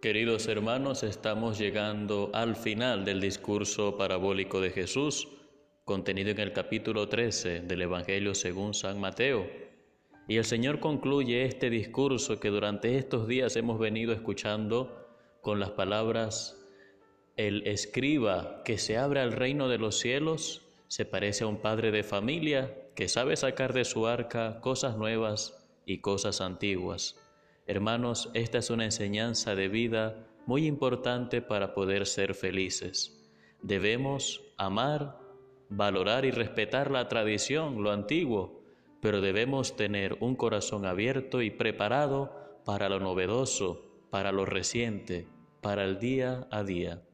Queridos hermanos, estamos llegando al final del discurso parabólico de Jesús, contenido en el capítulo 13 del Evangelio según San Mateo. Y el Señor concluye este discurso que durante estos días hemos venido escuchando con las palabras, el escriba que se abre al reino de los cielos se parece a un padre de familia que sabe sacar de su arca cosas nuevas y cosas antiguas. Hermanos, esta es una enseñanza de vida muy importante para poder ser felices. Debemos amar, valorar y respetar la tradición, lo antiguo, pero debemos tener un corazón abierto y preparado para lo novedoso, para lo reciente, para el día a día.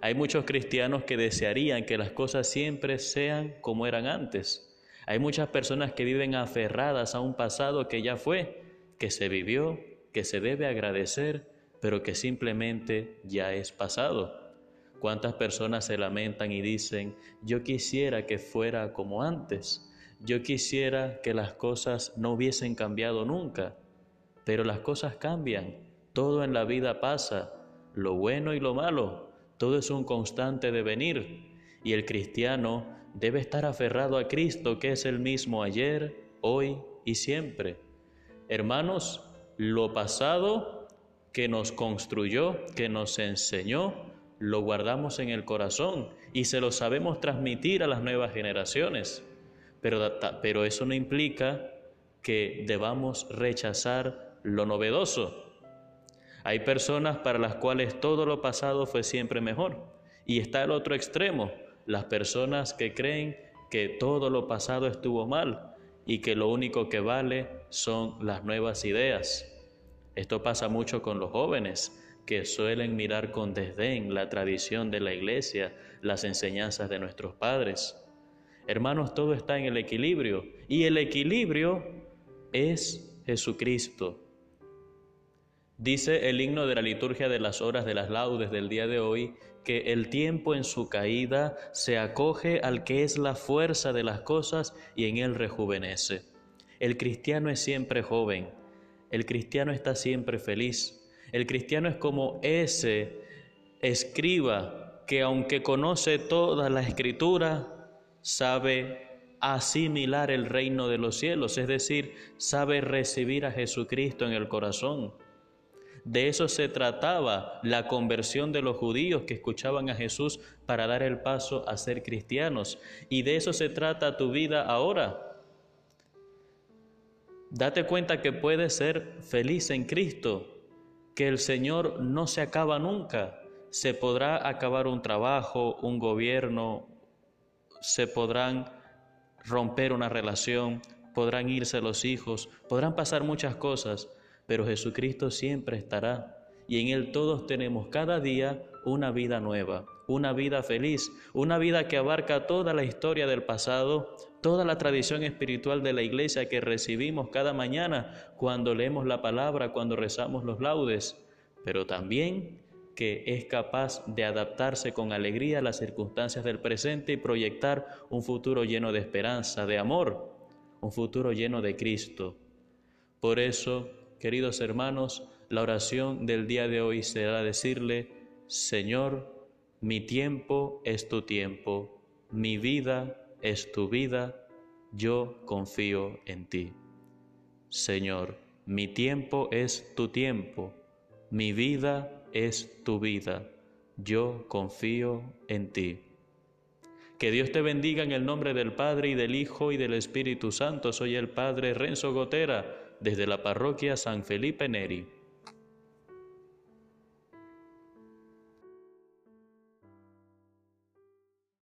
Hay muchos cristianos que desearían que las cosas siempre sean como eran antes. Hay muchas personas que viven aferradas a un pasado que ya fue, que se vivió que se debe agradecer, pero que simplemente ya es pasado. ¿Cuántas personas se lamentan y dicen, yo quisiera que fuera como antes, yo quisiera que las cosas no hubiesen cambiado nunca? Pero las cosas cambian, todo en la vida pasa, lo bueno y lo malo, todo es un constante devenir, y el cristiano debe estar aferrado a Cristo, que es el mismo ayer, hoy y siempre. Hermanos, lo pasado que nos construyó, que nos enseñó, lo guardamos en el corazón y se lo sabemos transmitir a las nuevas generaciones. Pero, pero eso no implica que debamos rechazar lo novedoso. Hay personas para las cuales todo lo pasado fue siempre mejor. Y está el otro extremo, las personas que creen que todo lo pasado estuvo mal y que lo único que vale son las nuevas ideas. Esto pasa mucho con los jóvenes que suelen mirar con desdén la tradición de la iglesia, las enseñanzas de nuestros padres. Hermanos, todo está en el equilibrio y el equilibrio es Jesucristo. Dice el himno de la liturgia de las horas de las laudes del día de hoy que el tiempo en su caída se acoge al que es la fuerza de las cosas y en él rejuvenece. El cristiano es siempre joven, el cristiano está siempre feliz, el cristiano es como ese escriba que aunque conoce toda la escritura, sabe asimilar el reino de los cielos, es decir, sabe recibir a Jesucristo en el corazón de eso se trataba la conversión de los judíos que escuchaban a Jesús para dar el paso a ser cristianos. Y de eso se trata tu vida ahora. Date cuenta que puedes ser feliz en Cristo, que el Señor no se acaba nunca. Se podrá acabar un trabajo, un gobierno, se podrán romper una relación, podrán irse los hijos, podrán pasar muchas cosas, pero Jesucristo siempre estará y en Él todos tenemos cada día una vida nueva, una vida feliz, una vida que abarca toda la historia del pasado, toda la tradición espiritual de la iglesia que recibimos cada mañana cuando leemos la palabra, cuando rezamos los laudes, pero también que es capaz de adaptarse con alegría a las circunstancias del presente y proyectar un futuro lleno de esperanza, de amor, un futuro lleno de Cristo. Por eso, Queridos hermanos, la oración del día de hoy será decirle, Señor, mi tiempo es tu tiempo, mi vida es tu vida, yo confío en ti. Señor, mi tiempo es tu tiempo, mi vida es tu vida, yo confío en ti. Que Dios te bendiga en el nombre del Padre y del Hijo y del Espíritu Santo. Soy el Padre Renzo Gotera desde la parroquia San Felipe Neri.